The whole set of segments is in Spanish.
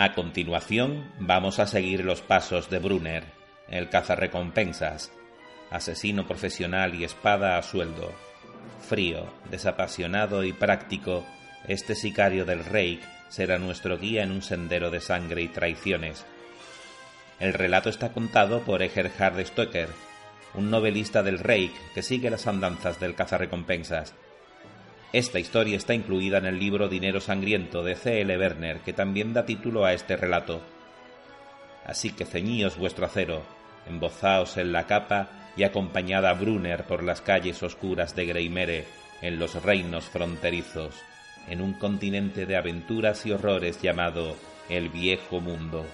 A continuación, vamos a seguir los pasos de Brunner, el cazarrecompensas, asesino profesional y espada a sueldo. Frío, desapasionado y práctico, este sicario del Reich será nuestro guía en un sendero de sangre y traiciones. El relato está contado por Egerhard Stoecker, un novelista del Reich que sigue las andanzas del cazarrecompensas esta historia está incluida en el libro Dinero Sangriento de C. L. Werner, que también da título a este relato. Así que ceñíos vuestro acero, embozaos en la capa y acompañad a Brunner por las calles oscuras de Greimere, en los reinos fronterizos, en un continente de aventuras y horrores llamado el Viejo Mundo.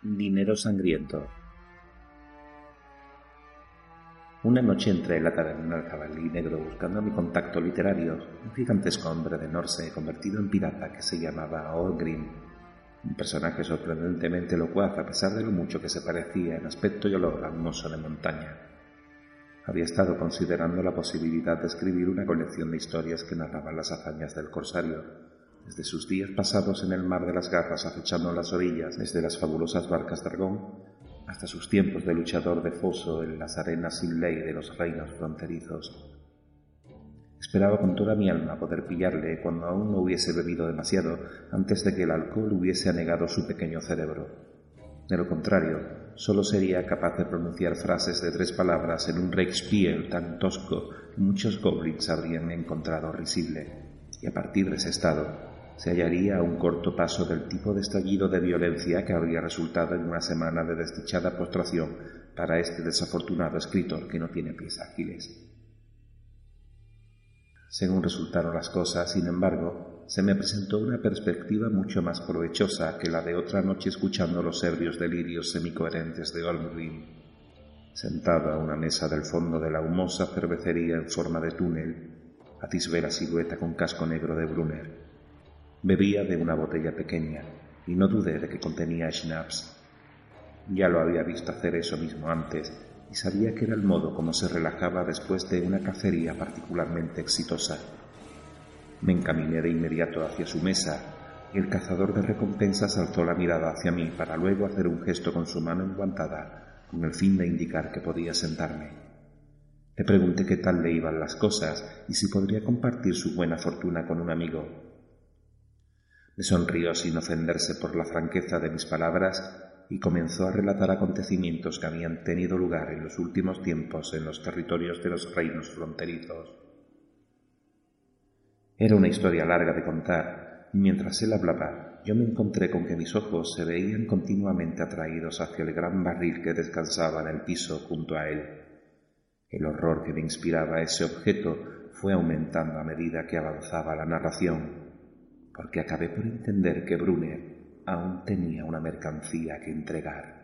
Dinero sangriento. Una noche entré en la taberna del jabalí negro buscando mi contacto literario, un gigantesco hombre de Norse convertido en pirata que se llamaba Orgrim, un personaje sorprendentemente locuaz a pesar de lo mucho que se parecía en aspecto y olor a un de montaña. Había estado considerando la posibilidad de escribir una colección de historias que narraban las hazañas del corsario, desde sus días pasados en el mar de las garras acechando las orillas, desde las fabulosas barcas dragón, hasta sus tiempos de luchador de foso en las arenas sin ley de los reinos fronterizos. Esperaba con toda mi alma poder pillarle cuando aún no hubiese bebido demasiado antes de que el alcohol hubiese anegado su pequeño cerebro. De lo contrario, solo sería capaz de pronunciar frases de tres palabras en un Reichspiel tan tosco que muchos goblins habrían encontrado risible. Y a partir de ese estado, se hallaría a un corto paso del tipo de estallido de violencia que habría resultado en una semana de desdichada postración para este desafortunado escritor que no tiene pies ágiles. Según resultaron las cosas, sin embargo, se me presentó una perspectiva mucho más provechosa que la de otra noche escuchando los ebrios delirios semicoherentes de Olmrim. Sentado a una mesa del fondo de la humosa cervecería en forma de túnel, atisbé la silueta con casco negro de Brunner Bebía de una botella pequeña y no dudé de que contenía schnapps. Ya lo había visto hacer eso mismo antes y sabía que era el modo como se relajaba después de una cacería particularmente exitosa. Me encaminé de inmediato hacia su mesa y el cazador de recompensas alzó la mirada hacia mí para luego hacer un gesto con su mano enguantada con el fin de indicar que podía sentarme. Le pregunté qué tal le iban las cosas y si podría compartir su buena fortuna con un amigo. Me sonrió sin ofenderse por la franqueza de mis palabras y comenzó a relatar acontecimientos que habían tenido lugar en los últimos tiempos en los territorios de los reinos fronterizos. Era una historia larga de contar, y mientras él hablaba, yo me encontré con que mis ojos se veían continuamente atraídos hacia el gran barril que descansaba en el piso junto a él. El horror que me inspiraba ese objeto fue aumentando a medida que avanzaba la narración porque acabé por entender que Brunner aún tenía una mercancía que entregar.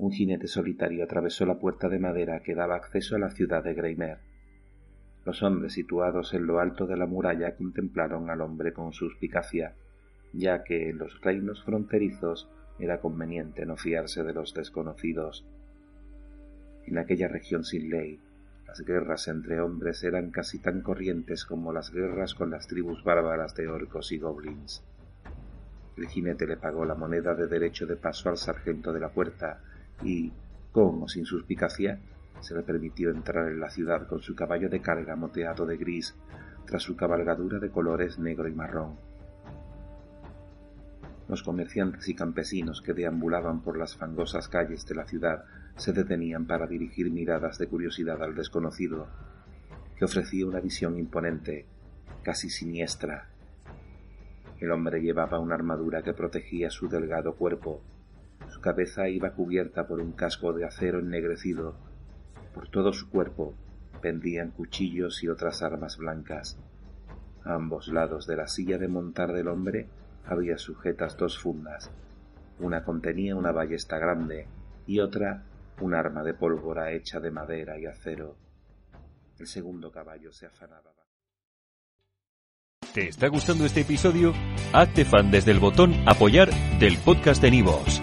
Un jinete solitario atravesó la puerta de madera que daba acceso a la ciudad de Greimer. Los hombres situados en lo alto de la muralla contemplaron al hombre con suspicacia, ya que en los reinos fronterizos era conveniente no fiarse de los desconocidos. En aquella región sin ley, las guerras entre hombres eran casi tan corrientes como las guerras con las tribus bárbaras de orcos y goblins. El jinete le pagó la moneda de derecho de paso al sargento de la puerta y, como sin suspicacia, se le permitió entrar en la ciudad con su caballo de carga moteado de gris, tras su cabalgadura de colores negro y marrón. Los comerciantes y campesinos que deambulaban por las fangosas calles de la ciudad se detenían para dirigir miradas de curiosidad al desconocido, que ofrecía una visión imponente, casi siniestra. El hombre llevaba una armadura que protegía su delgado cuerpo. Cabeza iba cubierta por un casco de acero ennegrecido. Por todo su cuerpo pendían cuchillos y otras armas blancas. A ambos lados de la silla de montar del hombre había sujetas dos fundas. Una contenía una ballesta grande y otra un arma de pólvora hecha de madera y acero. El segundo caballo se afanaba. ¿Te está gustando este episodio? Hazte fan desde el botón apoyar del podcast de Nivos.